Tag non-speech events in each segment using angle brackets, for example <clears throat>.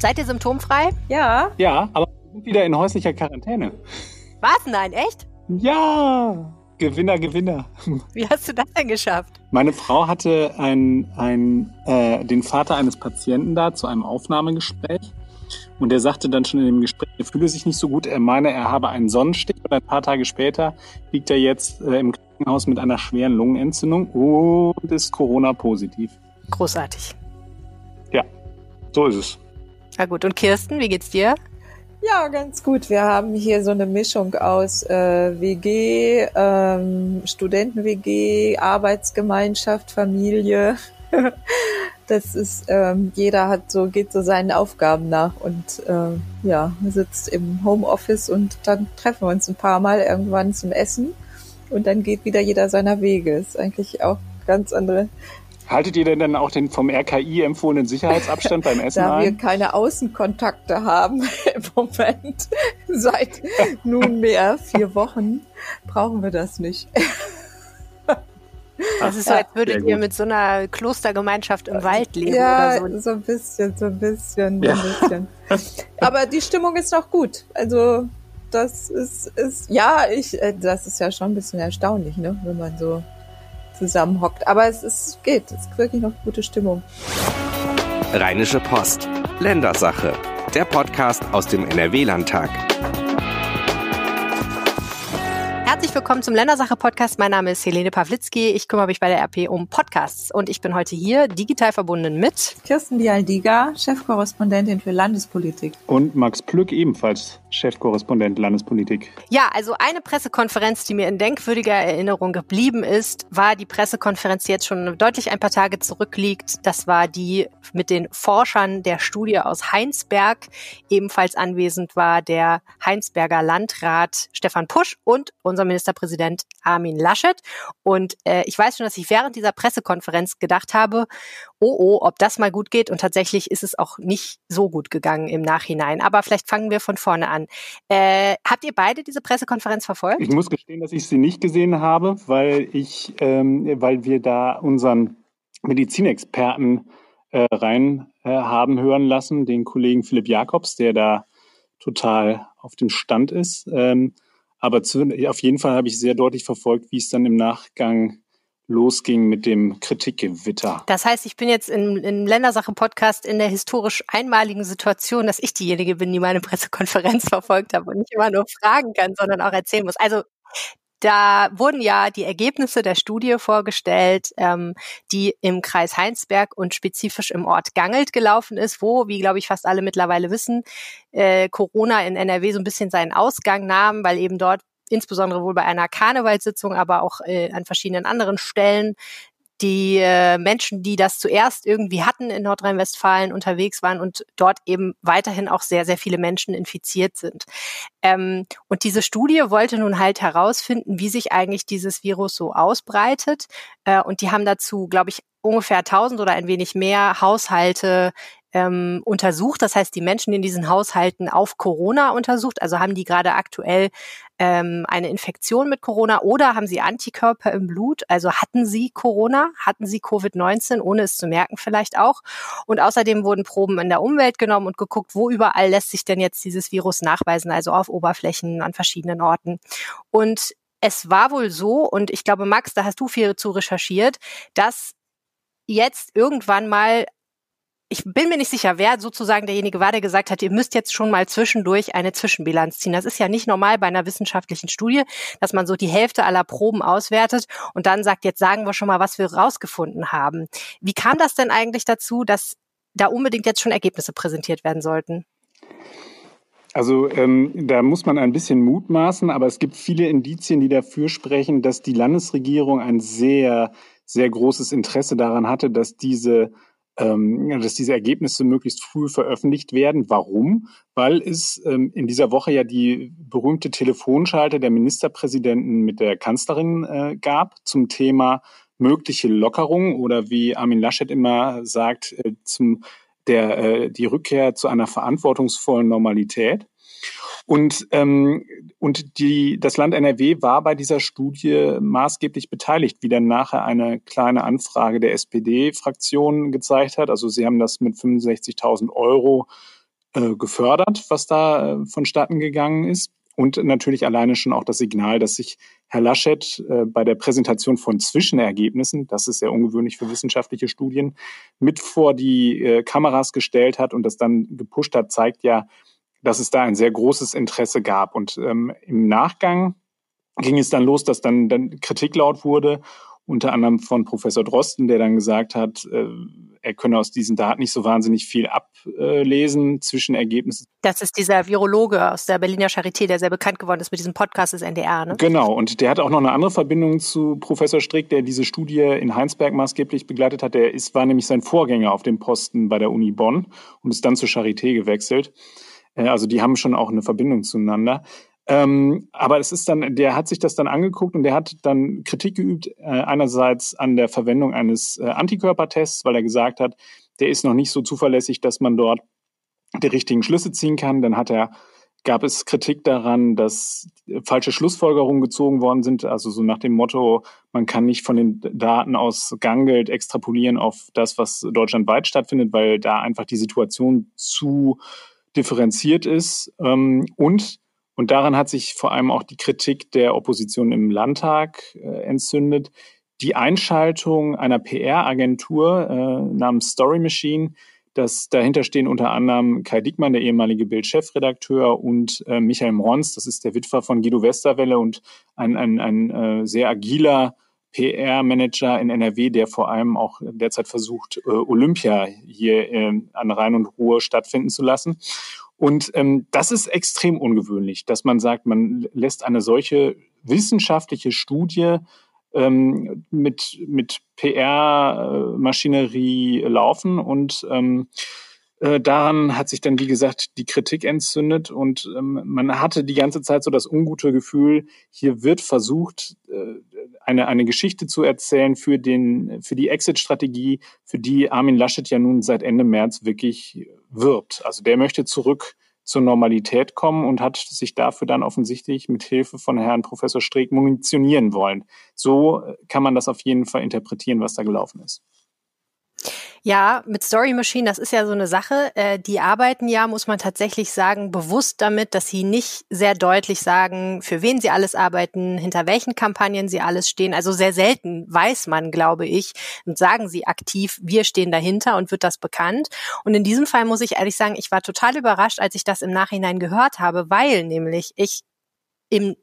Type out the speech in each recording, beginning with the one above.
Seid ihr symptomfrei? Ja. Ja, aber wir sind wieder in häuslicher Quarantäne. Was? Nein, echt? Ja, Gewinner, Gewinner. Wie hast du das denn geschafft? Meine Frau hatte ein, ein, äh, den Vater eines Patienten da zu einem Aufnahmegespräch. Und er sagte dann schon in dem Gespräch, er fühle sich nicht so gut. Er meine, er habe einen Sonnenstich. Und ein paar Tage später liegt er jetzt äh, im Krankenhaus mit einer schweren Lungenentzündung und ist Corona-positiv. Großartig. Ja, so ist es. Na gut, und Kirsten, wie geht's dir? Ja, ganz gut. Wir haben hier so eine Mischung aus äh, WG, ähm, Studenten-WG, Arbeitsgemeinschaft, Familie. <laughs> das ist, ähm, jeder hat so, geht so seinen Aufgaben nach und äh, ja, sitzt im Homeoffice und dann treffen wir uns ein paar Mal irgendwann zum Essen und dann geht wieder jeder seiner Wege. Ist eigentlich auch ganz andere Haltet ihr denn dann auch den vom RKI empfohlenen Sicherheitsabstand beim <laughs> Essen Da wir ein? keine Außenkontakte haben <laughs> im Moment, <laughs> seit nunmehr vier Wochen, brauchen wir das nicht. Das ist so, als würdet ihr mit so einer Klostergemeinschaft im Wald leben ja, oder so. so ein bisschen, so ein bisschen, so Ja. ein bisschen. Aber die Stimmung ist noch gut. Also das ist, ist ja, ich, äh, das ist ja schon ein bisschen erstaunlich, ne, wenn man so zusammenhockt. Aber es ist, geht, es ist wirklich noch gute Stimmung. Rheinische Post. Ländersache. Der Podcast aus dem NRW-Landtag. Herzlich willkommen zum Ländersache-Podcast. Mein Name ist Helene Pawlitzki. Ich kümmere mich bei der RP um Podcasts und ich bin heute hier digital verbunden mit Kirsten Dialdiga, Chefkorrespondentin für Landespolitik. Und Max Plück ebenfalls Chefkorrespondent Landespolitik. Ja, also eine Pressekonferenz, die mir in denkwürdiger Erinnerung geblieben ist, war die Pressekonferenz, die jetzt schon deutlich ein paar Tage zurückliegt. Das war die mit den Forschern der Studie aus Heinsberg. Ebenfalls anwesend war der Heinsberger Landrat Stefan Pusch und unser Ministerpräsident Armin Laschet. Und äh, ich weiß schon, dass ich während dieser Pressekonferenz gedacht habe, oh oh, ob das mal gut geht. Und tatsächlich ist es auch nicht so gut gegangen im Nachhinein. Aber vielleicht fangen wir von vorne an. Äh, habt ihr beide diese Pressekonferenz verfolgt? Ich muss gestehen, dass ich sie nicht gesehen habe, weil ich, ähm, weil wir da unseren Medizinexperten äh, rein äh, haben hören lassen, den Kollegen Philipp Jakobs, der da total auf dem Stand ist. Ähm, aber zu, auf jeden Fall habe ich sehr deutlich verfolgt, wie es dann im Nachgang losging mit dem Kritikgewitter. Das heißt, ich bin jetzt im, im Ländersache-Podcast in der historisch einmaligen Situation, dass ich diejenige bin, die meine Pressekonferenz <laughs> verfolgt habe und nicht immer nur fragen kann, sondern auch erzählen muss. Also da wurden ja die Ergebnisse der Studie vorgestellt, ähm, die im Kreis Heinsberg und spezifisch im Ort Gangelt gelaufen ist, wo, wie glaube ich fast alle mittlerweile wissen, äh, Corona in NRW so ein bisschen seinen Ausgang nahm, weil eben dort insbesondere wohl bei einer Karnevalssitzung, aber auch äh, an verschiedenen anderen Stellen die äh, Menschen, die das zuerst irgendwie hatten in Nordrhein-Westfalen unterwegs waren und dort eben weiterhin auch sehr, sehr viele Menschen infiziert sind. Ähm, und diese Studie wollte nun halt herausfinden, wie sich eigentlich dieses Virus so ausbreitet. Äh, und die haben dazu, glaube ich, ungefähr 1000 oder ein wenig mehr Haushalte ähm, untersucht. Das heißt, die Menschen in diesen Haushalten auf Corona untersucht. Also haben die gerade aktuell ähm, eine Infektion mit Corona oder haben sie Antikörper im Blut? Also hatten sie Corona? Hatten sie Covid-19, ohne es zu merken vielleicht auch? Und außerdem wurden Proben in der Umwelt genommen und geguckt, wo überall lässt sich denn jetzt dieses Virus nachweisen, also auf Oberflächen an verschiedenen Orten. Und es war wohl so, und ich glaube, Max, da hast du viel zu recherchiert, dass jetzt irgendwann mal ich bin mir nicht sicher, wer sozusagen derjenige war, der gesagt hat, ihr müsst jetzt schon mal zwischendurch eine Zwischenbilanz ziehen. Das ist ja nicht normal bei einer wissenschaftlichen Studie, dass man so die Hälfte aller Proben auswertet und dann sagt, jetzt sagen wir schon mal, was wir rausgefunden haben. Wie kam das denn eigentlich dazu, dass da unbedingt jetzt schon Ergebnisse präsentiert werden sollten? Also ähm, da muss man ein bisschen mutmaßen, aber es gibt viele Indizien, die dafür sprechen, dass die Landesregierung ein sehr, sehr großes Interesse daran hatte, dass diese ähm, dass diese Ergebnisse möglichst früh veröffentlicht werden. Warum? Weil es ähm, in dieser Woche ja die berühmte Telefonschalte der Ministerpräsidenten mit der Kanzlerin äh, gab zum Thema mögliche Lockerung oder wie Armin Laschet immer sagt, äh, zum der äh, die Rückkehr zu einer verantwortungsvollen Normalität. Und, ähm, und die, das Land NRW war bei dieser Studie maßgeblich beteiligt, wie dann nachher eine kleine Anfrage der SPD-Fraktion gezeigt hat. Also sie haben das mit 65.000 Euro äh, gefördert, was da äh, vonstatten gegangen ist. Und natürlich alleine schon auch das Signal, dass sich Herr Laschet äh, bei der Präsentation von Zwischenergebnissen, das ist sehr ungewöhnlich für wissenschaftliche Studien, mit vor die äh, Kameras gestellt hat und das dann gepusht hat, zeigt ja, dass es da ein sehr großes Interesse gab. Und ähm, im Nachgang ging es dann los, dass dann, dann Kritik laut wurde unter anderem von Professor Drosten, der dann gesagt hat, äh, er könne aus diesen Daten nicht so wahnsinnig viel ablesen zwischen Ergebnissen. Das ist dieser Virologe aus der Berliner Charité, der sehr bekannt geworden ist mit diesem Podcast des NDR. Ne? Genau, und der hat auch noch eine andere Verbindung zu Professor Strick, der diese Studie in Heinsberg maßgeblich begleitet hat. Der ist, war nämlich sein Vorgänger auf dem Posten bei der Uni Bonn und ist dann zur Charité gewechselt. Äh, also die haben schon auch eine Verbindung zueinander. Ähm, aber es ist dann, der hat sich das dann angeguckt und der hat dann Kritik geübt, äh, einerseits an der Verwendung eines äh, Antikörpertests, weil er gesagt hat, der ist noch nicht so zuverlässig, dass man dort die richtigen Schlüsse ziehen kann. Dann hat er, gab es Kritik daran, dass falsche Schlussfolgerungen gezogen worden sind, also so nach dem Motto, man kann nicht von den Daten aus Ganggeld extrapolieren auf das, was deutschlandweit stattfindet, weil da einfach die Situation zu differenziert ist. Ähm, und und daran hat sich vor allem auch die Kritik der Opposition im Landtag äh, entzündet. Die Einschaltung einer PR-Agentur äh, namens Story Machine, das dahinter stehen unter anderem Kai Dickmann, der ehemalige Bild-Chefredakteur, und äh, Michael Mrons, das ist der Witwer von Guido Westerwelle und ein, ein, ein äh, sehr agiler PR-Manager in NRW, der vor allem auch derzeit versucht, äh, Olympia hier äh, an Rhein und Ruhe stattfinden zu lassen. Und ähm, das ist extrem ungewöhnlich, dass man sagt, man lässt eine solche wissenschaftliche Studie ähm, mit, mit PR-Maschinerie laufen und ähm, äh, daran hat sich dann, wie gesagt, die Kritik entzündet und ähm, man hatte die ganze Zeit so das ungute Gefühl, hier wird versucht, äh, eine, eine Geschichte zu erzählen für, den, für die Exit-Strategie, für die Armin Laschet ja nun seit Ende März wirklich wirbt. Also der möchte zurück zur Normalität kommen und hat sich dafür dann offensichtlich mit Hilfe von Herrn Professor Streeck munitionieren wollen. So kann man das auf jeden Fall interpretieren, was da gelaufen ist. Ja, mit Story Machine, das ist ja so eine Sache. Äh, die arbeiten ja, muss man tatsächlich sagen, bewusst damit, dass sie nicht sehr deutlich sagen, für wen sie alles arbeiten, hinter welchen Kampagnen sie alles stehen. Also sehr selten weiß man, glaube ich, und sagen sie aktiv, wir stehen dahinter und wird das bekannt. Und in diesem Fall muss ich ehrlich sagen, ich war total überrascht, als ich das im Nachhinein gehört habe, weil nämlich ich im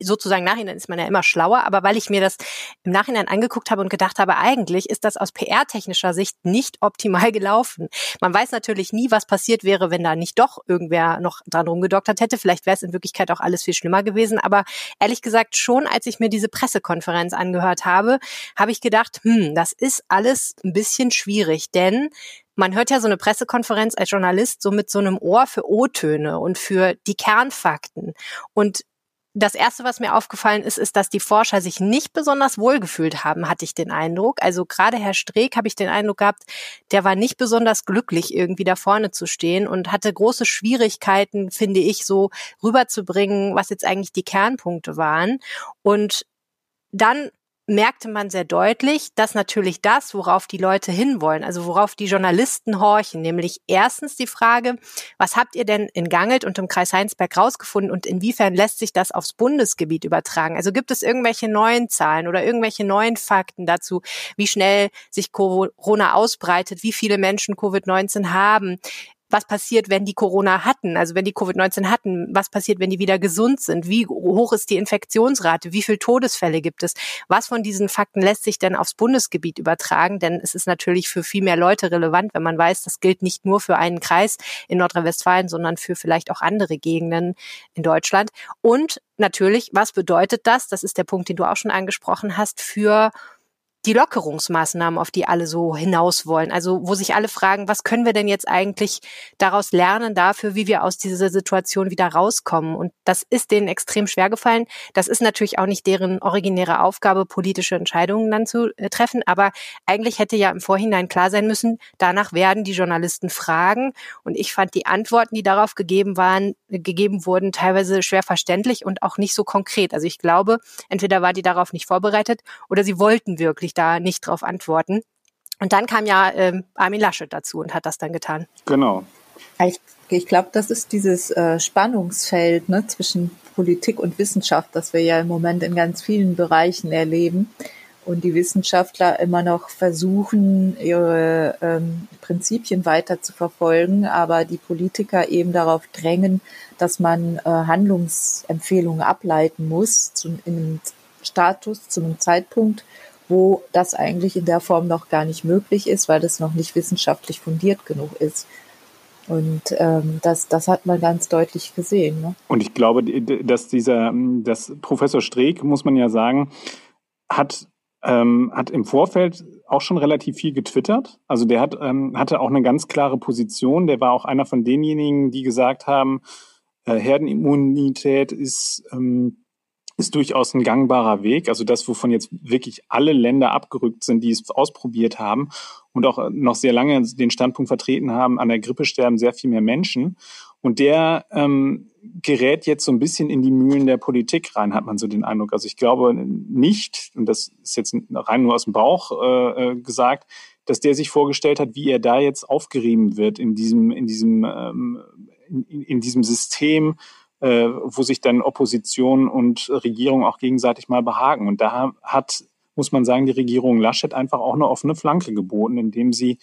sozusagen Nachhinein ist man ja immer schlauer, aber weil ich mir das im Nachhinein angeguckt habe und gedacht habe, eigentlich ist das aus PR-technischer Sicht nicht optimal gelaufen. Man weiß natürlich nie, was passiert wäre, wenn da nicht doch irgendwer noch dran rumgedoktert hätte. Vielleicht wäre es in Wirklichkeit auch alles viel schlimmer gewesen. Aber ehrlich gesagt, schon als ich mir diese Pressekonferenz angehört habe, habe ich gedacht, hm, das ist alles ein bisschen schwierig, denn man hört ja so eine Pressekonferenz als Journalist so mit so einem Ohr für O-Töne und für die Kernfakten. Und das erste, was mir aufgefallen ist, ist, dass die Forscher sich nicht besonders wohlgefühlt haben, hatte ich den Eindruck. Also gerade Herr Streeck habe ich den Eindruck gehabt, der war nicht besonders glücklich, irgendwie da vorne zu stehen und hatte große Schwierigkeiten, finde ich, so rüberzubringen, was jetzt eigentlich die Kernpunkte waren. Und dann merkte man sehr deutlich, dass natürlich das, worauf die Leute hinwollen, also worauf die Journalisten horchen, nämlich erstens die Frage, was habt ihr denn in Gangelt und im Kreis Heinsberg rausgefunden und inwiefern lässt sich das aufs Bundesgebiet übertragen? Also gibt es irgendwelche neuen Zahlen oder irgendwelche neuen Fakten dazu, wie schnell sich Corona ausbreitet, wie viele Menschen Covid-19 haben? Was passiert, wenn die Corona hatten, also wenn die Covid-19 hatten, was passiert, wenn die wieder gesund sind, wie hoch ist die Infektionsrate, wie viele Todesfälle gibt es, was von diesen Fakten lässt sich denn aufs Bundesgebiet übertragen, denn es ist natürlich für viel mehr Leute relevant, wenn man weiß, das gilt nicht nur für einen Kreis in Nordrhein-Westfalen, sondern für vielleicht auch andere Gegenden in Deutschland. Und natürlich, was bedeutet das, das ist der Punkt, den du auch schon angesprochen hast, für die Lockerungsmaßnahmen, auf die alle so hinaus wollen. Also wo sich alle fragen, was können wir denn jetzt eigentlich daraus lernen dafür, wie wir aus dieser Situation wieder rauskommen? Und das ist denen extrem schwer gefallen. Das ist natürlich auch nicht deren originäre Aufgabe, politische Entscheidungen dann zu äh, treffen. Aber eigentlich hätte ja im Vorhinein klar sein müssen, danach werden die Journalisten fragen. Und ich fand die Antworten, die darauf gegeben waren, gegeben wurden, teilweise schwer verständlich und auch nicht so konkret. Also ich glaube, entweder war die darauf nicht vorbereitet oder sie wollten wirklich wirklich da nicht drauf antworten. Und dann kam ja ähm, Armin Laschet dazu und hat das dann getan. Genau. Ich, ich glaube, das ist dieses äh, Spannungsfeld ne, zwischen Politik und Wissenschaft, das wir ja im Moment in ganz vielen Bereichen erleben und die Wissenschaftler immer noch versuchen, ihre ähm, Prinzipien weiter zu verfolgen, aber die Politiker eben darauf drängen, dass man äh, Handlungsempfehlungen ableiten muss zu, in einem Status, zu einem Zeitpunkt, wo das eigentlich in der Form noch gar nicht möglich ist, weil das noch nicht wissenschaftlich fundiert genug ist. Und ähm, das, das hat man ganz deutlich gesehen. Ne? Und ich glaube, dass dieser, dass Professor Streeck, muss man ja sagen, hat ähm, hat im Vorfeld auch schon relativ viel getwittert. Also der hat, ähm, hatte auch eine ganz klare Position. Der war auch einer von denjenigen, die gesagt haben, äh, Herdenimmunität ist, ähm, ist durchaus ein gangbarer Weg. Also das, wovon jetzt wirklich alle Länder abgerückt sind, die es ausprobiert haben und auch noch sehr lange den Standpunkt vertreten haben, an der Grippe sterben sehr viel mehr Menschen. Und der ähm, gerät jetzt so ein bisschen in die Mühlen der Politik rein, hat man so den Eindruck. Also ich glaube nicht, und das ist jetzt rein nur aus dem Bauch äh, äh, gesagt, dass der sich vorgestellt hat, wie er da jetzt aufgerieben wird in diesem, in diesem, ähm, in, in diesem System, äh, wo sich dann Opposition und Regierung auch gegenseitig mal behagen. Und da hat, muss man sagen, die Regierung Laschet einfach auch eine offene Flanke geboten, indem sie,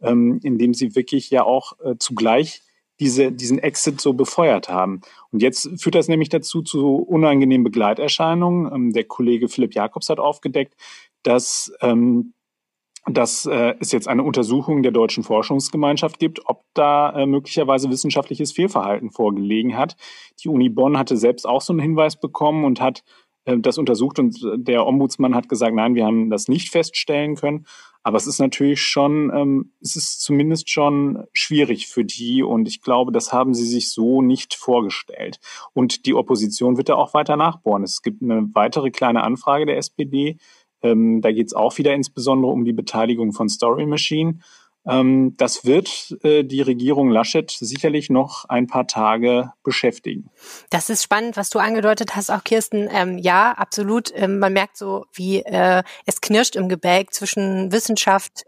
ähm, indem sie wirklich ja auch äh, zugleich diese, diesen Exit so befeuert haben. Und jetzt führt das nämlich dazu zu unangenehmen Begleiterscheinungen. Ähm, der Kollege Philipp Jakobs hat aufgedeckt, dass, ähm, dass äh, es jetzt eine Untersuchung der deutschen Forschungsgemeinschaft gibt, ob da äh, möglicherweise wissenschaftliches Fehlverhalten vorgelegen hat. Die Uni Bonn hatte selbst auch so einen Hinweis bekommen und hat äh, das untersucht und der Ombudsmann hat gesagt, nein, wir haben das nicht feststellen können. Aber es ist natürlich schon, ähm, es ist zumindest schon schwierig für die und ich glaube, das haben sie sich so nicht vorgestellt. Und die Opposition wird da auch weiter nachbohren. Es gibt eine weitere kleine Anfrage der SPD. Ähm, da geht es auch wieder insbesondere um die Beteiligung von Story Machine. Ähm, das wird äh, die Regierung Laschet sicherlich noch ein paar Tage beschäftigen. Das ist spannend, was du angedeutet hast, auch Kirsten. Ähm, ja, absolut. Ähm, man merkt so, wie äh, es knirscht im Gebälk zwischen Wissenschaft,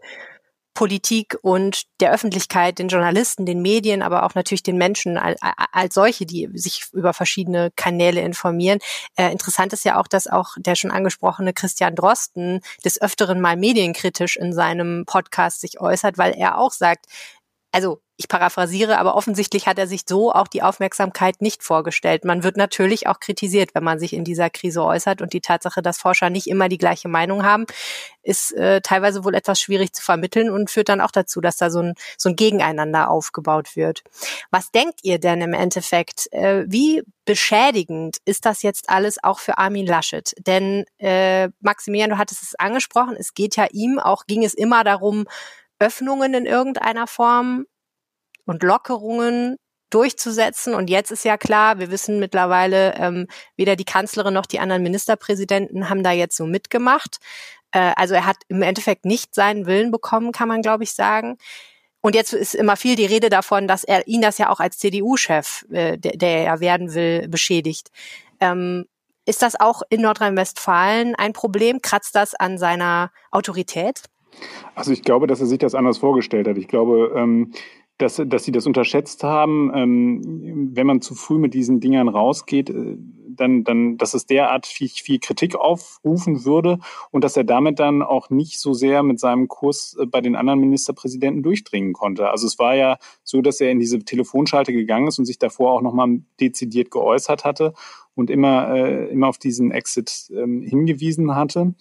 Politik und der Öffentlichkeit, den Journalisten, den Medien, aber auch natürlich den Menschen als, als solche, die sich über verschiedene Kanäle informieren. Äh, interessant ist ja auch, dass auch der schon angesprochene Christian Drosten des Öfteren mal medienkritisch in seinem Podcast sich äußert, weil er auch sagt, also ich paraphrasiere, aber offensichtlich hat er sich so auch die Aufmerksamkeit nicht vorgestellt. Man wird natürlich auch kritisiert, wenn man sich in dieser Krise äußert und die Tatsache, dass Forscher nicht immer die gleiche Meinung haben, ist äh, teilweise wohl etwas schwierig zu vermitteln und führt dann auch dazu, dass da so ein, so ein Gegeneinander aufgebaut wird. Was denkt ihr denn im Endeffekt? Äh, wie beschädigend ist das jetzt alles auch für Armin Laschet? Denn äh, Maximilian, du hattest es angesprochen, es geht ja ihm auch, ging es immer darum, Öffnungen in irgendeiner Form und Lockerungen durchzusetzen. Und jetzt ist ja klar, wir wissen mittlerweile, ähm, weder die Kanzlerin noch die anderen Ministerpräsidenten haben da jetzt so mitgemacht. Äh, also er hat im Endeffekt nicht seinen Willen bekommen, kann man, glaube ich, sagen. Und jetzt ist immer viel die Rede davon, dass er ihn das ja auch als CDU-Chef, äh, der, der er werden will, beschädigt. Ähm, ist das auch in Nordrhein-Westfalen ein Problem? Kratzt das an seiner Autorität? Also ich glaube, dass er sich das anders vorgestellt hat. Ich glaube, ähm, dass, dass sie das unterschätzt haben. Ähm, wenn man zu früh mit diesen Dingern rausgeht, äh, dann, dann, dass es derart viel, viel Kritik aufrufen würde und dass er damit dann auch nicht so sehr mit seinem Kurs äh, bei den anderen Ministerpräsidenten durchdringen konnte. Also es war ja so, dass er in diese Telefonschalte gegangen ist und sich davor auch nochmal dezidiert geäußert hatte und immer, äh, immer auf diesen Exit ähm, hingewiesen hatte.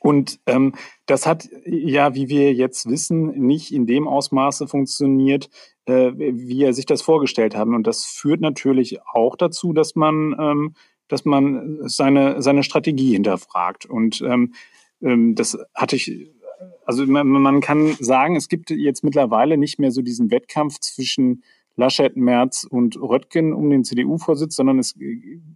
Und ähm, das hat ja, wie wir jetzt wissen, nicht in dem Ausmaße funktioniert, äh, wie er sich das vorgestellt haben. Und das führt natürlich auch dazu, dass man, ähm, dass man seine, seine Strategie hinterfragt. Und ähm, ähm, das hatte ich, also man, man kann sagen, es gibt jetzt mittlerweile nicht mehr so diesen Wettkampf zwischen Laschet, Merz und Röttgen um den CDU-Vorsitz, sondern es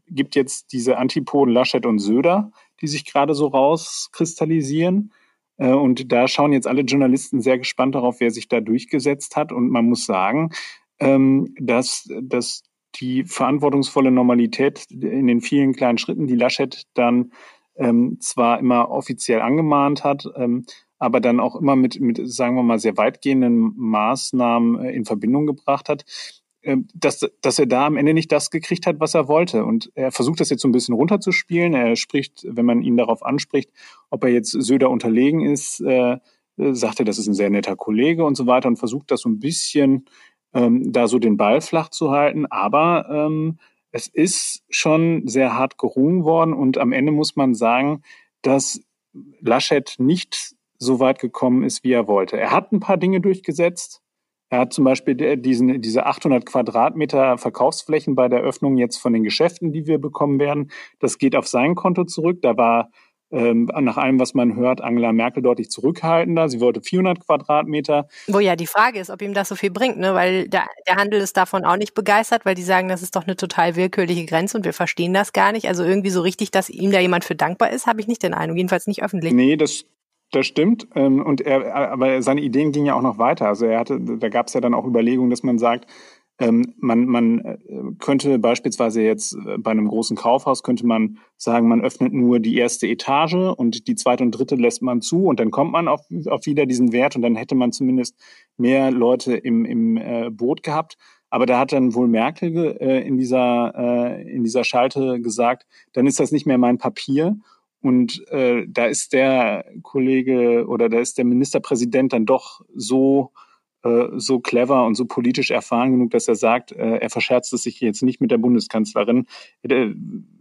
gibt jetzt diese Antipoden Laschet und Söder, die sich gerade so rauskristallisieren. Äh, und da schauen jetzt alle Journalisten sehr gespannt darauf, wer sich da durchgesetzt hat. Und man muss sagen, ähm, dass, dass die verantwortungsvolle Normalität in den vielen kleinen Schritten, die Laschet dann ähm, zwar immer offiziell angemahnt hat, ähm, aber dann auch immer mit, mit sagen wir mal, sehr weitgehenden Maßnahmen äh, in Verbindung gebracht hat, äh, dass, dass er da am Ende nicht das gekriegt hat, was er wollte. Und er versucht das jetzt so ein bisschen runterzuspielen. Er spricht, wenn man ihn darauf anspricht, ob er jetzt Söder unterlegen ist, äh, sagt er, das ist ein sehr netter Kollege und so weiter und versucht das so ein bisschen ähm, da so den Ball flach zu halten. Aber ähm, es ist schon sehr hart gerungen worden und am Ende muss man sagen, dass Laschet nicht so weit gekommen ist, wie er wollte. Er hat ein paar Dinge durchgesetzt. Er hat zum Beispiel diesen, diese 800 Quadratmeter Verkaufsflächen bei der Öffnung jetzt von den Geschäften, die wir bekommen werden. Das geht auf sein Konto zurück. Da war ähm, nach allem, was man hört, Angela Merkel deutlich zurückhaltender. Sie wollte 400 Quadratmeter. Wo ja die Frage ist, ob ihm das so viel bringt, ne? weil der, der Handel ist davon auch nicht begeistert, weil die sagen, das ist doch eine total willkürliche Grenze und wir verstehen das gar nicht. Also irgendwie so richtig, dass ihm da jemand für dankbar ist, habe ich nicht den Eindruck, jedenfalls nicht öffentlich. Nee, das, das stimmt. Ähm, und er, aber seine Ideen gingen ja auch noch weiter. Also er hatte, da gab es ja dann auch Überlegungen, dass man sagt, ähm, man, man äh, könnte beispielsweise jetzt äh, bei einem großen Kaufhaus könnte man sagen, man öffnet nur die erste Etage und die zweite und dritte lässt man zu und dann kommt man auf, auf wieder diesen Wert und dann hätte man zumindest mehr Leute im, im äh, Boot gehabt. Aber da hat dann wohl Merkel in dieser in dieser Schalte gesagt, dann ist das nicht mehr mein Papier und äh, da ist der Kollege oder da ist der Ministerpräsident dann doch so äh, so clever und so politisch erfahren genug, dass er sagt, äh, er verscherzt es sich jetzt nicht mit der Bundeskanzlerin, äh,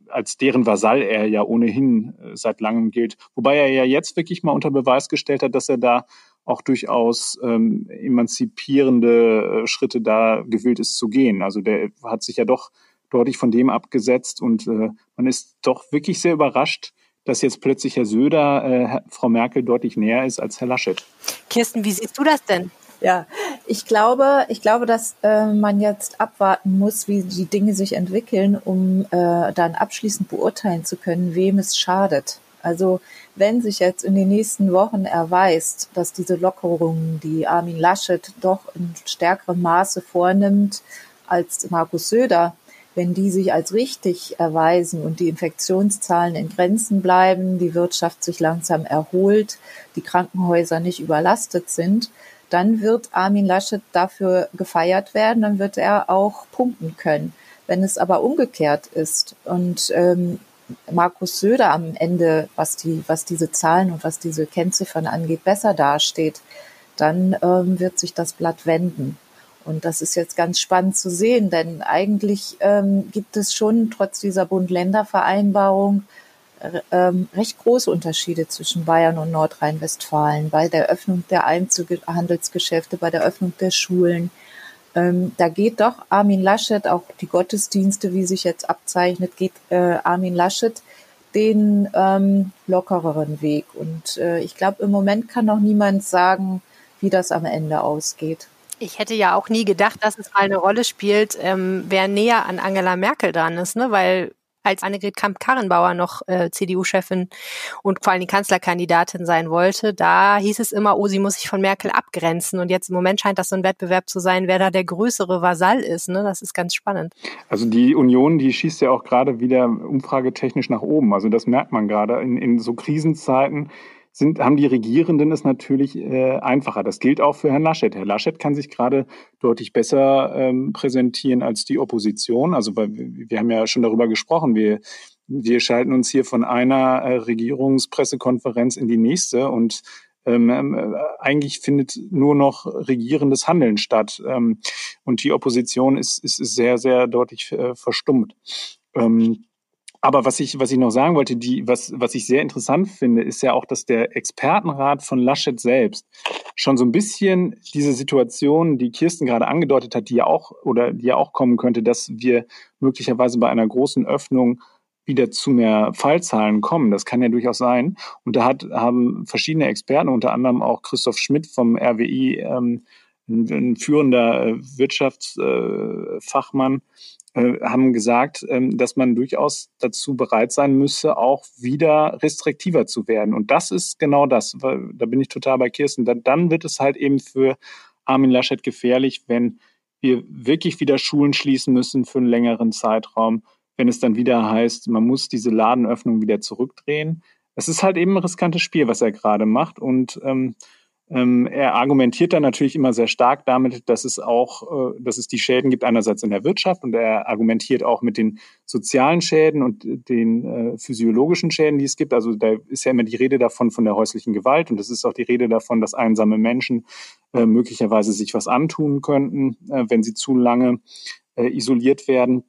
als deren Vasall er ja ohnehin seit langem gilt. Wobei er ja jetzt wirklich mal unter Beweis gestellt hat, dass er da auch durchaus ähm, emanzipierende Schritte da gewillt ist zu gehen. Also der hat sich ja doch deutlich von dem abgesetzt und äh, man ist doch wirklich sehr überrascht, dass jetzt plötzlich Herr Söder äh, Frau Merkel deutlich näher ist als Herr Laschet. Kirsten, wie siehst du das denn? Ja, ich glaube, ich glaube, dass äh, man jetzt abwarten muss, wie die Dinge sich entwickeln, um äh, dann abschließend beurteilen zu können, wem es schadet. Also wenn sich jetzt in den nächsten Wochen erweist, dass diese Lockerungen, die Armin Laschet doch in stärkerem Maße vornimmt als Markus Söder, wenn die sich als richtig erweisen und die Infektionszahlen in Grenzen bleiben, die Wirtschaft sich langsam erholt, die Krankenhäuser nicht überlastet sind, dann wird Armin Laschet dafür gefeiert werden, dann wird er auch punkten können. Wenn es aber umgekehrt ist und ähm, Markus Söder am Ende, was die, was diese Zahlen und was diese Kennziffern angeht, besser dasteht, dann ähm, wird sich das Blatt wenden. Und das ist jetzt ganz spannend zu sehen, denn eigentlich ähm, gibt es schon trotz dieser Bund-Länder-Vereinbarung ähm, recht große Unterschiede zwischen Bayern und Nordrhein-Westfalen bei der Öffnung der Einzelhandelsgeschäfte, bei der Öffnung der Schulen. Ähm, da geht doch Armin Laschet, auch die Gottesdienste, wie sich jetzt abzeichnet, geht äh, Armin Laschet den ähm, lockereren Weg. Und äh, ich glaube, im Moment kann noch niemand sagen, wie das am Ende ausgeht. Ich hätte ja auch nie gedacht, dass es mal eine Rolle spielt, ähm, wer näher an Angela Merkel dran ist, ne? Weil als Annegret Kamp-Karrenbauer noch äh, CDU-Chefin und vor allem die Kanzlerkandidatin sein wollte, da hieß es immer, oh, sie muss sich von Merkel abgrenzen. Und jetzt im Moment scheint das so ein Wettbewerb zu sein, wer da der größere Vasall ist. Ne? Das ist ganz spannend. Also die Union, die schießt ja auch gerade wieder umfragetechnisch nach oben. Also das merkt man gerade in, in so Krisenzeiten sind, haben die Regierenden es natürlich äh, einfacher. Das gilt auch für Herrn Laschet. Herr Laschet kann sich gerade deutlich besser ähm, präsentieren als die Opposition. Also weil wir haben ja schon darüber gesprochen. Wir, wir schalten uns hier von einer äh, Regierungspressekonferenz in die nächste und ähm, äh, eigentlich findet nur noch regierendes Handeln statt. Ähm, und die Opposition ist, ist sehr, sehr deutlich äh, verstummt. Ähm, aber was ich, was ich noch sagen wollte, die, was, was ich sehr interessant finde, ist ja auch, dass der Expertenrat von Laschet selbst schon so ein bisschen diese Situation, die Kirsten gerade angedeutet hat, die ja auch, oder die ja auch kommen könnte, dass wir möglicherweise bei einer großen Öffnung wieder zu mehr Fallzahlen kommen. Das kann ja durchaus sein. Und da hat, haben verschiedene Experten, unter anderem auch Christoph Schmidt vom RWI, ähm, ein, ein führender äh, Wirtschaftsfachmann, äh, haben gesagt, ähm, dass man durchaus dazu bereit sein müsse, auch wieder restriktiver zu werden. Und das ist genau das. Da bin ich total bei Kirsten. Dann wird es halt eben für Armin Laschet gefährlich, wenn wir wirklich wieder Schulen schließen müssen für einen längeren Zeitraum, wenn es dann wieder heißt, man muss diese Ladenöffnung wieder zurückdrehen. es ist halt eben ein riskantes Spiel, was er gerade macht. Und ähm, ähm, er argumentiert dann natürlich immer sehr stark damit, dass es auch, äh, dass es die Schäden gibt einerseits in der Wirtschaft und er argumentiert auch mit den sozialen Schäden und den äh, physiologischen Schäden, die es gibt. Also da ist ja immer die Rede davon von der häuslichen Gewalt und es ist auch die Rede davon, dass einsame Menschen äh, möglicherweise sich was antun könnten, äh, wenn sie zu lange äh, isoliert werden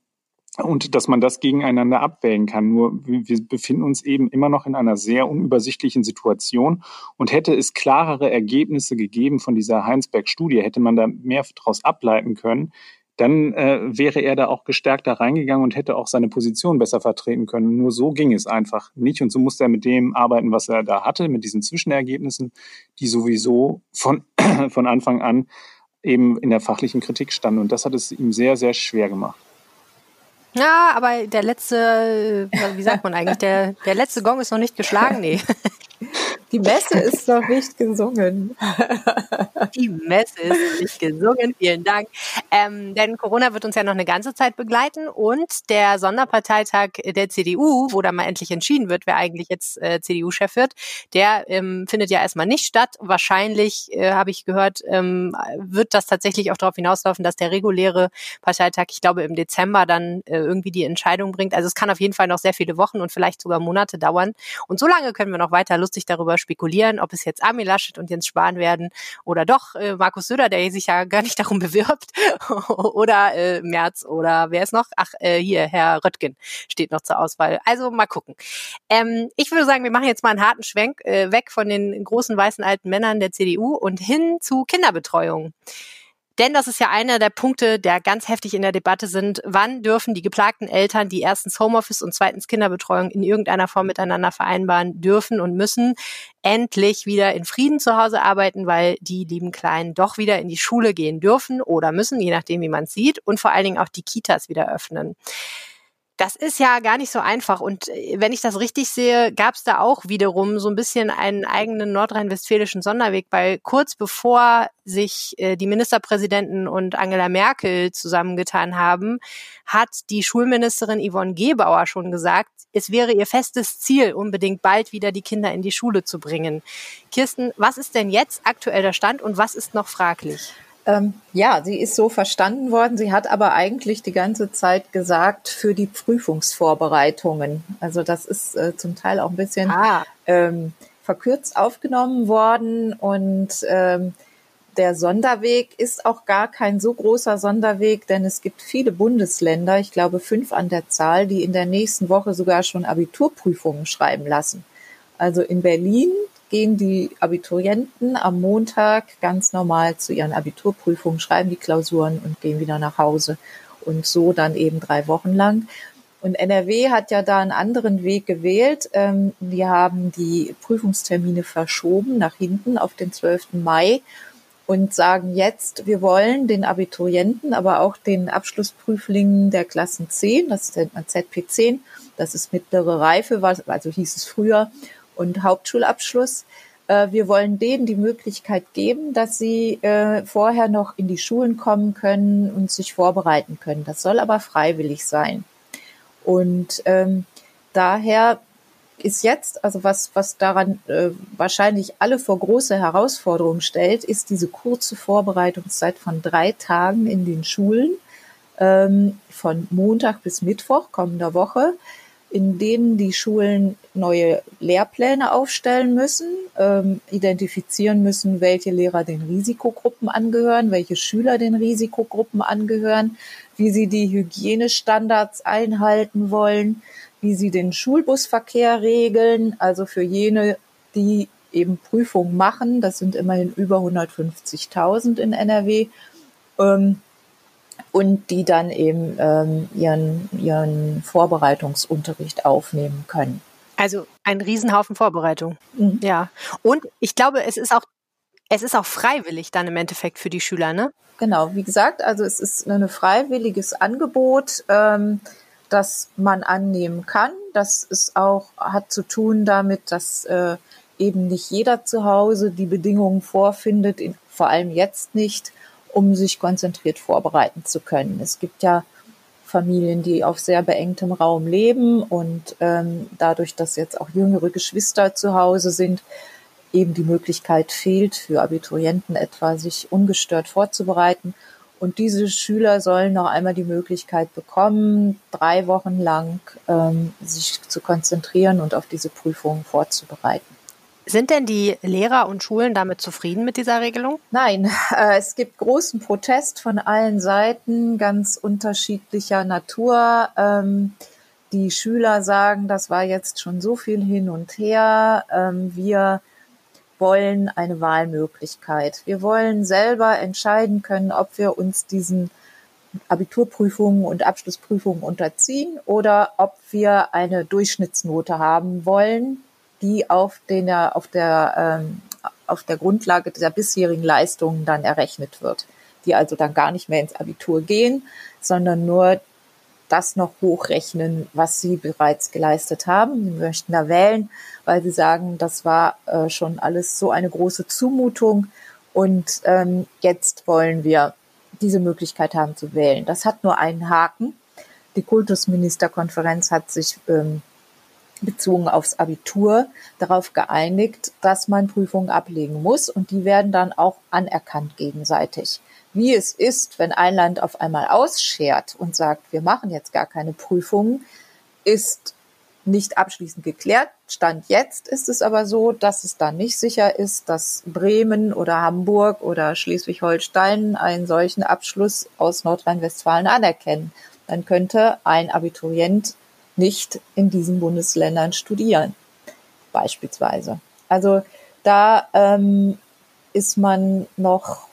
und dass man das gegeneinander abwägen kann. Nur wir befinden uns eben immer noch in einer sehr unübersichtlichen Situation und hätte es klarere Ergebnisse gegeben von dieser Heinsberg-Studie, hätte man da mehr daraus ableiten können, dann äh, wäre er da auch gestärkt da reingegangen und hätte auch seine Position besser vertreten können. Nur so ging es einfach nicht und so musste er mit dem arbeiten, was er da hatte, mit diesen Zwischenergebnissen, die sowieso von, <clears throat> von Anfang an eben in der fachlichen Kritik standen. Und das hat es ihm sehr, sehr schwer gemacht. Ja, aber der letzte, äh, wie sagt man eigentlich, der, der letzte Gong ist noch nicht geschlagen, nee. <laughs> Die Messe ist noch nicht gesungen. <laughs> Die Messe ist nicht gesungen, vielen Dank. Ähm, denn Corona wird uns ja noch eine ganze Zeit begleiten und der Sonderparteitag der CDU, wo dann mal endlich entschieden wird, wer eigentlich jetzt äh, CDU-Chef wird, der ähm, findet ja erstmal nicht statt. Wahrscheinlich, äh, habe ich gehört, ähm, wird das tatsächlich auch darauf hinauslaufen, dass der reguläre Parteitag, ich glaube im Dezember, dann äh, irgendwie die Entscheidung bringt. Also es kann auf jeden Fall noch sehr viele Wochen und vielleicht sogar Monate dauern. Und so lange können wir noch weiter lustig darüber spekulieren, ob es jetzt Armin Laschet und Jens Spahn werden oder doch äh, Markus Söder, der sich ja gar nicht darum bewirbt, <laughs> oder äh, Merz oder wer ist noch? Ach, äh, hier, Herr Röttgen steht noch zur Auswahl. Also mal gucken. Ähm, ich würde sagen, wir machen jetzt mal einen harten Schwenk äh, weg von den großen weißen alten Männern der CDU und hin zu Kinderbetreuung. Denn das ist ja einer der Punkte, der ganz heftig in der Debatte sind. Wann dürfen die geplagten Eltern, die erstens Homeoffice und zweitens Kinderbetreuung in irgendeiner Form miteinander vereinbaren dürfen und müssen, endlich wieder in Frieden zu Hause arbeiten, weil die lieben Kleinen doch wieder in die Schule gehen dürfen oder müssen, je nachdem, wie man es sieht, und vor allen Dingen auch die Kitas wieder öffnen. Das ist ja gar nicht so einfach. Und äh, wenn ich das richtig sehe, gab es da auch wiederum so ein bisschen einen eigenen nordrhein-westfälischen Sonderweg, weil kurz bevor sich äh, die Ministerpräsidenten und Angela Merkel zusammengetan haben, hat die Schulministerin Yvonne Gebauer schon gesagt, es wäre ihr festes Ziel, unbedingt bald wieder die Kinder in die Schule zu bringen. Kirsten, was ist denn jetzt aktuell der Stand und was ist noch fraglich? Ähm, ja, sie ist so verstanden worden. Sie hat aber eigentlich die ganze Zeit gesagt, für die Prüfungsvorbereitungen. Also das ist äh, zum Teil auch ein bisschen ah. ähm, verkürzt aufgenommen worden und ähm, der Sonderweg ist auch gar kein so großer Sonderweg, denn es gibt viele Bundesländer, ich glaube fünf an der Zahl, die in der nächsten Woche sogar schon Abiturprüfungen schreiben lassen. Also in Berlin gehen die Abiturienten am Montag ganz normal zu ihren Abiturprüfungen, schreiben die Klausuren und gehen wieder nach Hause. Und so dann eben drei Wochen lang. Und NRW hat ja da einen anderen Weg gewählt. Ähm, wir haben die Prüfungstermine verschoben nach hinten auf den 12. Mai und sagen jetzt, wir wollen den Abiturienten, aber auch den Abschlussprüflingen der Klassen 10, das nennt man ZP10, das ist mittlere Reife, also hieß es früher, und Hauptschulabschluss. Äh, wir wollen denen die Möglichkeit geben, dass sie äh, vorher noch in die Schulen kommen können und sich vorbereiten können. Das soll aber freiwillig sein. Und ähm, daher ist jetzt, also was, was daran äh, wahrscheinlich alle vor große Herausforderungen stellt, ist diese kurze Vorbereitungszeit von drei Tagen in den Schulen, ähm, von Montag bis Mittwoch kommender Woche in denen die Schulen neue Lehrpläne aufstellen müssen, ähm, identifizieren müssen, welche Lehrer den Risikogruppen angehören, welche Schüler den Risikogruppen angehören, wie sie die Hygienestandards einhalten wollen, wie sie den Schulbusverkehr regeln, also für jene, die eben Prüfungen machen, das sind immerhin über 150.000 in NRW, ähm, und die dann eben ähm, ihren, ihren Vorbereitungsunterricht aufnehmen können. Also ein Riesenhaufen Vorbereitung. Mhm. Ja. Und ich glaube, es ist auch es ist auch freiwillig dann im Endeffekt für die Schüler, ne? Genau, wie gesagt, also es ist ein freiwilliges Angebot, ähm, das man annehmen kann. Das ist auch, hat zu tun damit, dass äh, eben nicht jeder zu Hause die Bedingungen vorfindet, in, vor allem jetzt nicht, um sich konzentriert vorbereiten zu können. Es gibt ja Familien, die auf sehr beengtem Raum leben und ähm, dadurch, dass jetzt auch jüngere Geschwister zu Hause sind, eben die Möglichkeit fehlt, für Abiturienten etwa sich ungestört vorzubereiten. Und diese Schüler sollen noch einmal die Möglichkeit bekommen, drei Wochen lang ähm, sich zu konzentrieren und auf diese Prüfungen vorzubereiten. Sind denn die Lehrer und Schulen damit zufrieden mit dieser Regelung? Nein, <laughs> äh, es gibt großen Protest von allen Seiten, ganz unterschiedlicher Natur. Ähm, die Schüler sagen, das war jetzt schon so viel hin und her. Ähm, wir wollen eine Wahlmöglichkeit. Wir wollen selber entscheiden können, ob wir uns diesen Abiturprüfungen und Abschlussprüfungen unterziehen oder ob wir eine Durchschnittsnote haben wollen, die auf, den, auf, der, ähm, auf der Grundlage der bisherigen Leistungen dann errechnet wird, die also dann gar nicht mehr ins Abitur gehen, sondern nur das noch hochrechnen, was sie bereits geleistet haben. Sie möchten da wählen, weil sie sagen, das war äh, schon alles so eine große Zumutung und ähm, jetzt wollen wir diese Möglichkeit haben zu wählen. Das hat nur einen Haken. Die Kultusministerkonferenz hat sich ähm, bezogen aufs Abitur darauf geeinigt, dass man Prüfungen ablegen muss und die werden dann auch anerkannt gegenseitig. Wie es ist, wenn ein Land auf einmal ausschert und sagt, wir machen jetzt gar keine Prüfungen, ist nicht abschließend geklärt. Stand jetzt ist es aber so, dass es dann nicht sicher ist, dass Bremen oder Hamburg oder Schleswig-Holstein einen solchen Abschluss aus Nordrhein-Westfalen anerkennen. Dann könnte ein Abiturient nicht in diesen Bundesländern studieren, beispielsweise. Also da ähm, ist man noch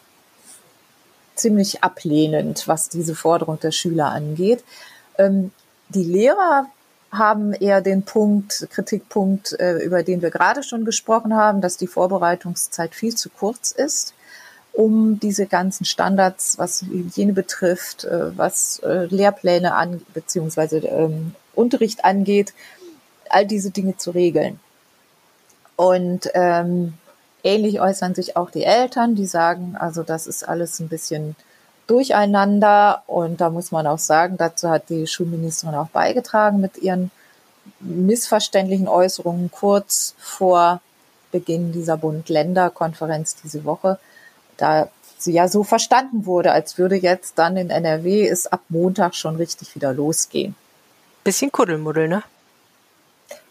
ziemlich ablehnend, was diese Forderung der Schüler angeht. Ähm, die Lehrer haben eher den Punkt, Kritikpunkt, äh, über den wir gerade schon gesprochen haben, dass die Vorbereitungszeit viel zu kurz ist, um diese ganzen Standards, was Hygiene betrifft, äh, was äh, Lehrpläne an, beziehungsweise ähm, Unterricht angeht, all diese Dinge zu regeln. Und ähm, ähnlich äußern sich auch die Eltern, die sagen, also das ist alles ein bisschen durcheinander und da muss man auch sagen, dazu hat die Schulministerin auch beigetragen mit ihren missverständlichen Äußerungen kurz vor Beginn dieser Bund-Länder-Konferenz diese Woche, da sie ja so verstanden wurde, als würde jetzt dann in NRW es ab Montag schon richtig wieder losgehen. Bisschen Kuddelmuddel, ne?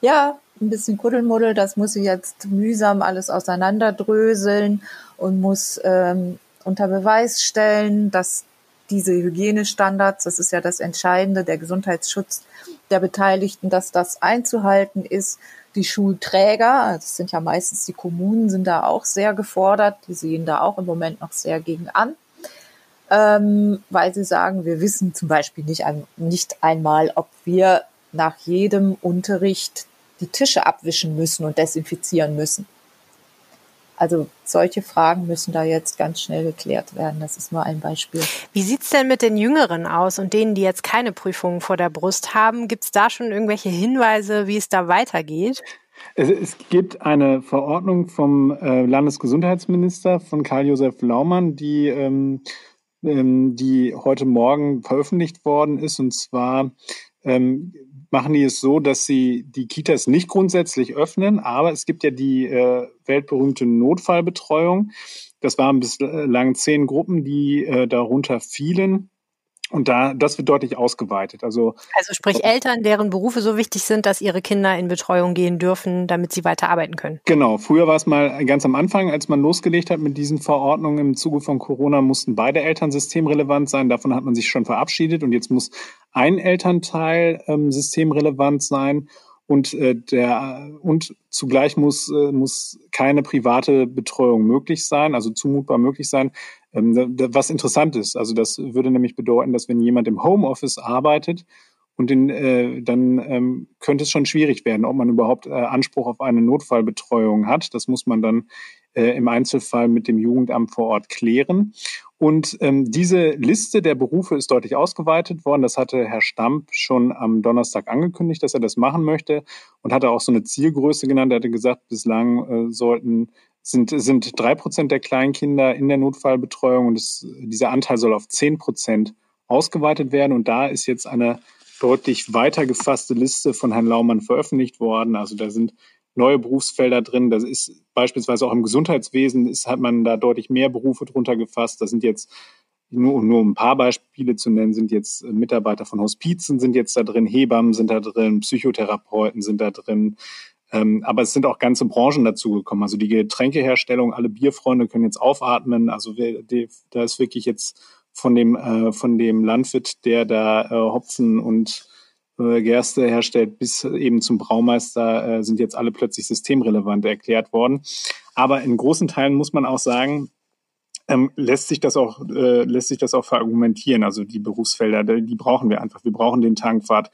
Ja, ein bisschen Kuddelmuddel. Das muss sie jetzt mühsam alles auseinanderdröseln und muss ähm, unter Beweis stellen, dass diese Hygienestandards, das ist ja das Entscheidende, der Gesundheitsschutz der Beteiligten, dass das einzuhalten ist. Die Schulträger, das sind ja meistens die Kommunen, sind da auch sehr gefordert. Die sehen da auch im Moment noch sehr gegen an ähm, weil sie sagen, wir wissen zum Beispiel nicht, ein, nicht einmal, ob wir nach jedem Unterricht die Tische abwischen müssen und desinfizieren müssen. Also solche Fragen müssen da jetzt ganz schnell geklärt werden. Das ist nur ein Beispiel. Wie sieht's denn mit den Jüngeren aus und denen, die jetzt keine Prüfungen vor der Brust haben? Gibt's da schon irgendwelche Hinweise, wie es da weitergeht? Es, es gibt eine Verordnung vom äh, Landesgesundheitsminister von Karl-Josef Laumann, die ähm, die heute Morgen veröffentlicht worden ist. Und zwar ähm, machen die es so, dass sie die Kitas nicht grundsätzlich öffnen, aber es gibt ja die äh, weltberühmte Notfallbetreuung. Das waren bislang zehn Gruppen, die äh, darunter fielen. Und da, das wird deutlich ausgeweitet. Also, also sprich Eltern, deren Berufe so wichtig sind, dass ihre Kinder in Betreuung gehen dürfen, damit sie weiter arbeiten können. Genau. Früher war es mal ganz am Anfang, als man losgelegt hat mit diesen Verordnungen im Zuge von Corona, mussten beide Eltern systemrelevant sein. Davon hat man sich schon verabschiedet. Und jetzt muss ein Elternteil ähm, systemrelevant sein. Und, äh, der, und zugleich muss, äh, muss keine private Betreuung möglich sein, also zumutbar möglich sein. Ähm, was interessant ist. Also das würde nämlich bedeuten, dass wenn jemand im Homeoffice arbeitet und den, äh, dann ähm, könnte es schon schwierig werden, ob man überhaupt äh, Anspruch auf eine Notfallbetreuung hat. Das muss man dann äh, im Einzelfall mit dem Jugendamt vor Ort klären. Und ähm, diese Liste der Berufe ist deutlich ausgeweitet worden. Das hatte Herr Stamp schon am Donnerstag angekündigt, dass er das machen möchte und hatte auch so eine Zielgröße genannt. Er hatte gesagt, bislang äh, sollten sind, sind drei Prozent der Kleinkinder in der Notfallbetreuung und es, dieser Anteil soll auf zehn Prozent ausgeweitet werden. Und da ist jetzt eine deutlich weiter gefasste Liste von Herrn Laumann veröffentlicht worden. Also da sind neue Berufsfelder drin. Das ist beispielsweise auch im Gesundheitswesen ist, hat man da deutlich mehr Berufe drunter gefasst. Da sind jetzt nur, nur um ein paar Beispiele zu nennen, sind jetzt Mitarbeiter von Hospizen sind jetzt da drin, Hebammen sind da drin, Psychotherapeuten sind da drin. Ähm, aber es sind auch ganze Branchen dazugekommen. Also die Getränkeherstellung, alle Bierfreunde können jetzt aufatmen. Also da ist wirklich jetzt von dem, äh, von dem Landwirt, der da äh, Hopfen und äh, Gerste herstellt, bis eben zum Braumeister äh, sind jetzt alle plötzlich systemrelevant erklärt worden. Aber in großen Teilen muss man auch sagen, ähm, lässt sich das auch äh, lässt sich das auch verargumentieren. Also die Berufsfelder, die brauchen wir einfach. Wir brauchen den Tankwart,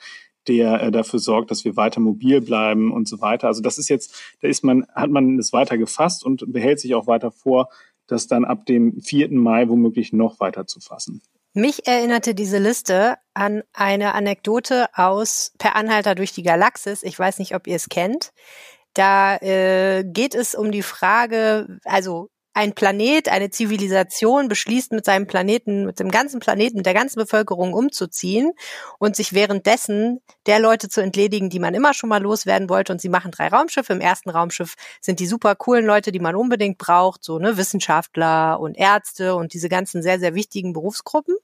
der äh, dafür sorgt, dass wir weiter mobil bleiben und so weiter. Also das ist jetzt, da ist man hat man es weiter gefasst und behält sich auch weiter vor, das dann ab dem 4. Mai womöglich noch weiter zu fassen. Mich erinnerte diese Liste an eine Anekdote aus Per Anhalter durch die Galaxis. Ich weiß nicht, ob ihr es kennt. Da äh, geht es um die Frage, also ein Planet, eine Zivilisation beschließt mit seinem Planeten, mit dem ganzen Planeten, mit der ganzen Bevölkerung umzuziehen und sich währenddessen der Leute zu entledigen, die man immer schon mal loswerden wollte. Und sie machen drei Raumschiffe. Im ersten Raumschiff sind die super coolen Leute, die man unbedingt braucht, so ne Wissenschaftler und Ärzte und diese ganzen sehr, sehr wichtigen Berufsgruppen.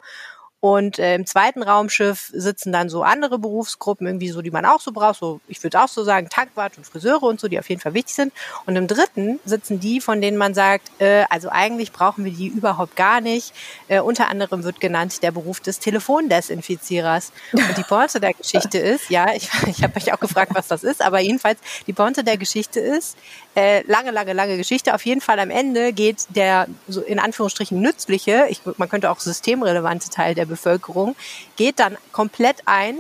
Und äh, im zweiten Raumschiff sitzen dann so andere Berufsgruppen, irgendwie so, die man auch so braucht, so, ich würde auch so sagen, Tankwart und Friseure und so, die auf jeden Fall wichtig sind. Und im dritten sitzen die, von denen man sagt, äh, also eigentlich brauchen wir die überhaupt gar nicht. Äh, unter anderem wird genannt der Beruf des Telefondesinfizierers. Und die Pointe der <laughs> Geschichte ist, ja, ich, ich habe euch auch gefragt, was das ist, aber jedenfalls, die Pointe der Geschichte ist, äh, lange, lange, lange Geschichte. Auf jeden Fall am Ende geht der so in Anführungsstrichen nützliche, ich, man könnte auch systemrelevante Teil der Bevölkerung, geht dann komplett ein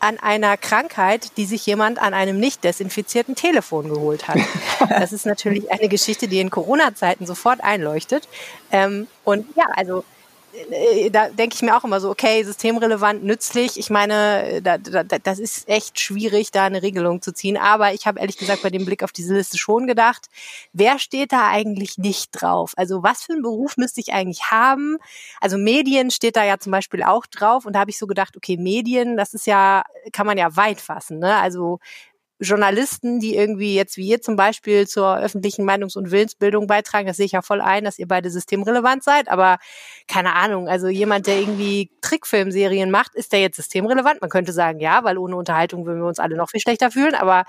an einer Krankheit, die sich jemand an einem nicht desinfizierten Telefon geholt hat. <laughs> Das ist natürlich eine Geschichte, die in Corona-Zeiten sofort einleuchtet. Ähm, und ja, also da denke ich mir auch immer so, okay, systemrelevant, nützlich. Ich meine, da, da, das ist echt schwierig, da eine Regelung zu ziehen. Aber ich habe ehrlich gesagt bei dem Blick auf diese Liste schon gedacht, wer steht da eigentlich nicht drauf? Also was für einen Beruf müsste ich eigentlich haben? Also Medien steht da ja zum Beispiel auch drauf. Und da habe ich so gedacht, okay, Medien, das ist ja, kann man ja weit fassen. Ne? Also Journalisten, die irgendwie jetzt wie ihr zum Beispiel zur öffentlichen Meinungs- und Willensbildung beitragen, das sehe ich ja voll ein, dass ihr beide systemrelevant seid, aber keine Ahnung, also jemand, der irgendwie Trickfilmserien macht, ist der jetzt systemrelevant? Man könnte sagen, ja, weil ohne Unterhaltung würden wir uns alle noch viel schlechter fühlen, aber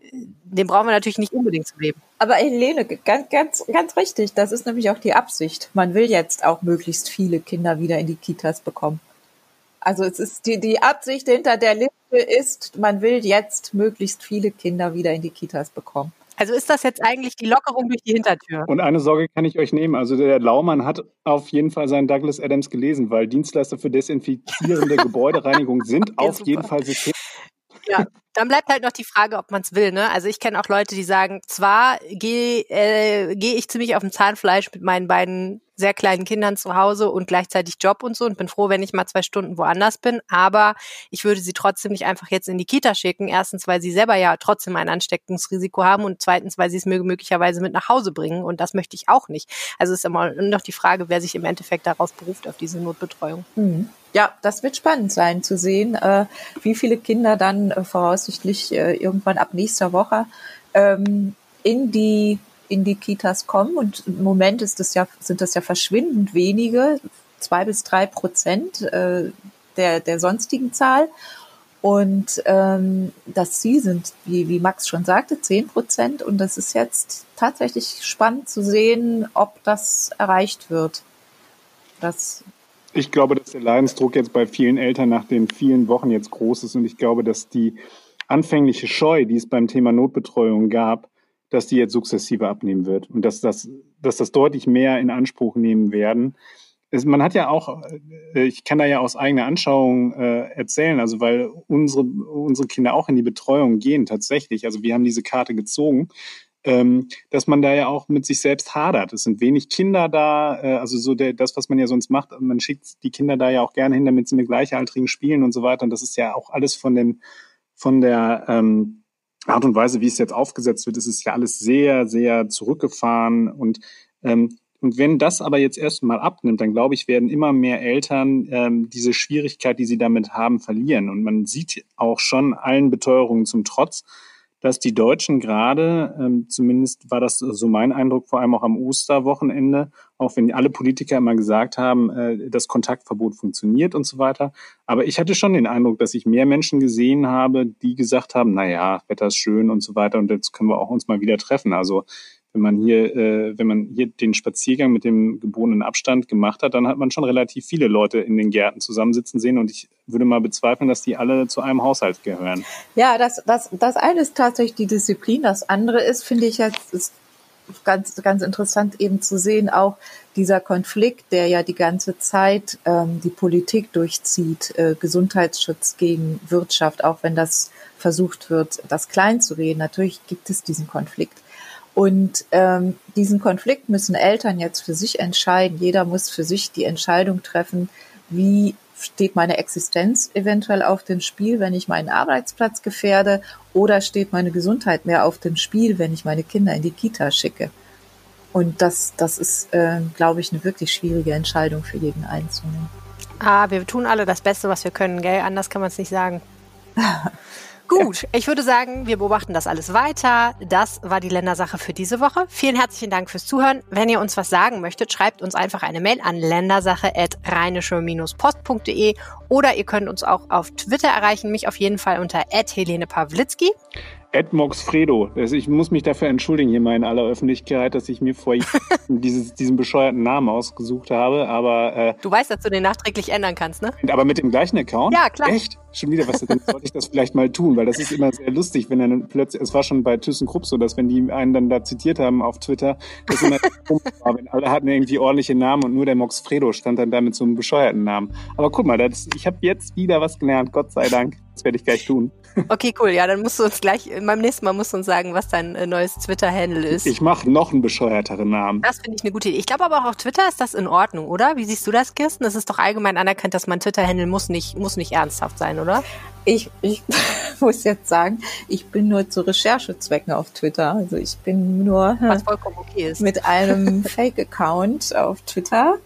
äh, den brauchen wir natürlich nicht unbedingt zu leben. Aber Helene, ganz, ganz, ganz richtig, das ist nämlich auch die Absicht. Man will jetzt auch möglichst viele Kinder wieder in die Kitas bekommen. Also es ist die, die Absicht hinter der Liste ist, man will jetzt möglichst viele Kinder wieder in die Kitas bekommen. Also ist das jetzt eigentlich die Lockerung durch die Hintertür? Und eine Sorge kann ich euch nehmen. Also der Laumann hat auf jeden Fall seinen Douglas Adams gelesen, weil Dienstleister für desinfizierende <laughs> Gebäudereinigung sind ja, auf super. jeden Fall System. Ja, dann bleibt halt noch die Frage, ob man es will. Ne? Also ich kenne auch Leute, die sagen, zwar gehe äh, geh ich ziemlich auf dem Zahnfleisch mit meinen beiden sehr kleinen Kindern zu Hause und gleichzeitig Job und so und bin froh, wenn ich mal zwei Stunden woanders bin. Aber ich würde sie trotzdem nicht einfach jetzt in die Kita schicken. Erstens, weil sie selber ja trotzdem ein Ansteckungsrisiko haben und zweitens, weil sie es möglicherweise mit nach Hause bringen und das möchte ich auch nicht. Also ist immer noch die Frage, wer sich im Endeffekt daraus beruft auf diese Notbetreuung. Mhm. Ja, das wird spannend sein zu sehen, äh, wie viele Kinder dann äh, voraussichtlich äh, irgendwann ab nächster Woche ähm, in die in die Kitas kommen. Und im Moment ist das ja, sind das ja verschwindend wenige, zwei bis drei Prozent äh, der, der sonstigen Zahl. Und ähm, das Ziel sind, wie, wie Max schon sagte, zehn Prozent. Und das ist jetzt tatsächlich spannend zu sehen, ob das erreicht wird. Das ich glaube, dass der Leidensdruck jetzt bei vielen Eltern nach den vielen Wochen jetzt groß ist. Und ich glaube, dass die anfängliche Scheu, die es beim Thema Notbetreuung gab, dass die jetzt sukzessive abnehmen wird und dass das, dass das deutlich mehr in Anspruch nehmen werden. Es, man hat ja auch, äh, ich kann da ja aus eigener Anschauung äh, erzählen, also weil unsere, unsere Kinder auch in die Betreuung gehen tatsächlich. Also wir haben diese Karte gezogen, ähm, dass man da ja auch mit sich selbst hadert. Es sind wenig Kinder da, äh, also so der, das, was man ja sonst macht, man schickt die Kinder da ja auch gerne hin, damit sie mit Gleichaltrigen spielen und so weiter. Und das ist ja auch alles von den, von der ähm, Art und Weise, wie es jetzt aufgesetzt wird, ist es ja alles sehr, sehr zurückgefahren und ähm, Und wenn das aber jetzt erstmal abnimmt, dann glaube ich, werden immer mehr Eltern ähm, diese Schwierigkeit, die sie damit haben, verlieren. Und man sieht auch schon allen Beteuerungen zum Trotz, dass die Deutschen gerade, ähm, zumindest war das so mein Eindruck, vor allem auch am Osterwochenende, auch wenn alle Politiker immer gesagt haben, äh, das Kontaktverbot funktioniert und so weiter. Aber ich hatte schon den Eindruck, dass ich mehr Menschen gesehen habe, die gesagt haben, na ja, Wetter ist schön und so weiter und jetzt können wir auch uns mal wieder treffen. Also wenn man hier, äh, wenn man hier den Spaziergang mit dem gebotenen Abstand gemacht hat, dann hat man schon relativ viele Leute in den Gärten zusammensitzen sehen und ich würde mal bezweifeln, dass die alle zu einem Haushalt gehören. Ja, das, das, das eine ist tatsächlich die Disziplin, das andere ist, finde ich jetzt, ist ganz, ganz interessant eben zu sehen, auch dieser Konflikt, der ja die ganze Zeit ähm, die Politik durchzieht, äh, Gesundheitsschutz gegen Wirtschaft, auch wenn das versucht wird, das klein zu reden. Natürlich gibt es diesen Konflikt. Und ähm, diesen Konflikt müssen Eltern jetzt für sich entscheiden. Jeder muss für sich die Entscheidung treffen, wie steht meine Existenz eventuell auf dem Spiel, wenn ich meinen Arbeitsplatz gefährde, oder steht meine Gesundheit mehr auf dem Spiel, wenn ich meine Kinder in die Kita schicke. Und das, das ist, äh, glaube ich, eine wirklich schwierige Entscheidung für jeden Einzelnen. Ah, wir tun alle das Beste, was wir können, gell? Anders kann man es nicht sagen. <laughs> Gut, ich würde sagen, wir beobachten das alles weiter. Das war die Ländersache für diese Woche. Vielen herzlichen Dank fürs Zuhören. Wenn ihr uns was sagen möchtet, schreibt uns einfach eine Mail an ländersache.rheinische-post.de oder ihr könnt uns auch auf Twitter erreichen, mich auf jeden Fall unter Helene Pawlitzki. Edmox Fredo. Ich muss mich dafür entschuldigen hier mal in aller Öffentlichkeit, dass ich mir vor <laughs> <laughs> dieses, diesen bescheuerten Namen ausgesucht habe. Aber äh, du weißt, dass du den nachträglich ändern kannst, ne? Aber mit dem gleichen Account? Ja, klar. Echt? Schon wieder was? Dann sollte ich das vielleicht mal tun, weil das ist immer sehr lustig, wenn dann plötzlich. Es war schon bei ThyssenKrupp so, dass wenn die einen dann da zitiert haben auf Twitter, das immer war, wenn alle hatten irgendwie ordentliche Namen und nur der Mox Fredo stand dann da mit so einem bescheuerten Namen. Aber guck mal, das, ich habe jetzt wieder was gelernt. Gott sei Dank. Das werde ich gleich tun. Okay, cool. Ja, dann musst du uns gleich, beim nächsten Mal musst du uns sagen, was dein äh, neues Twitter-Handle ist. Ich mache noch einen bescheuerteren Namen. Das finde ich eine gute Idee. Ich glaube aber auch auf Twitter ist das in Ordnung, oder? Wie siehst du das, Kirsten? Das ist doch allgemein anerkannt, dass mein Twitter-Handle muss nicht, muss nicht ernsthaft sein, oder? Ich, ich <laughs> muss jetzt sagen, ich bin nur zu Recherchezwecken auf Twitter. Also ich bin nur vollkommen okay mit einem <laughs> Fake-Account auf Twitter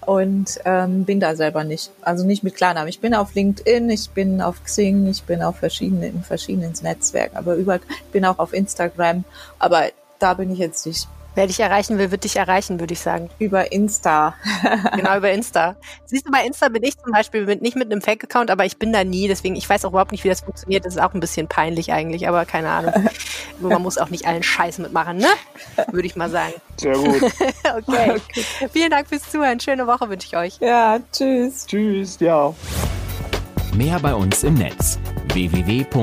und ähm, bin da selber nicht. Also nicht mit Klarnamen. Ich bin auf LinkedIn, ich bin auf Xing, ich bin auf verschiedenen, in verschiedenen Netzwerken, aber überall, ich bin auch auf Instagram, aber da bin ich jetzt nicht. Wer dich erreichen will, wird dich erreichen, würde ich sagen. Über Insta. <laughs> genau, über Insta. Siehst du, bei Insta bin ich zum Beispiel mit, nicht mit einem Fake-Account, aber ich bin da nie, deswegen, ich weiß auch überhaupt nicht, wie das funktioniert. Das ist auch ein bisschen peinlich eigentlich, aber keine Ahnung. <laughs> Man muss auch nicht allen Scheiß mitmachen, ne? Würde ich mal sagen. Sehr gut. <laughs> okay. okay. Vielen Dank fürs Zuhören. Schöne Woche wünsche ich euch. Ja, tschüss. Tschüss, ja. Mehr bei uns im Netz www.rp-online.de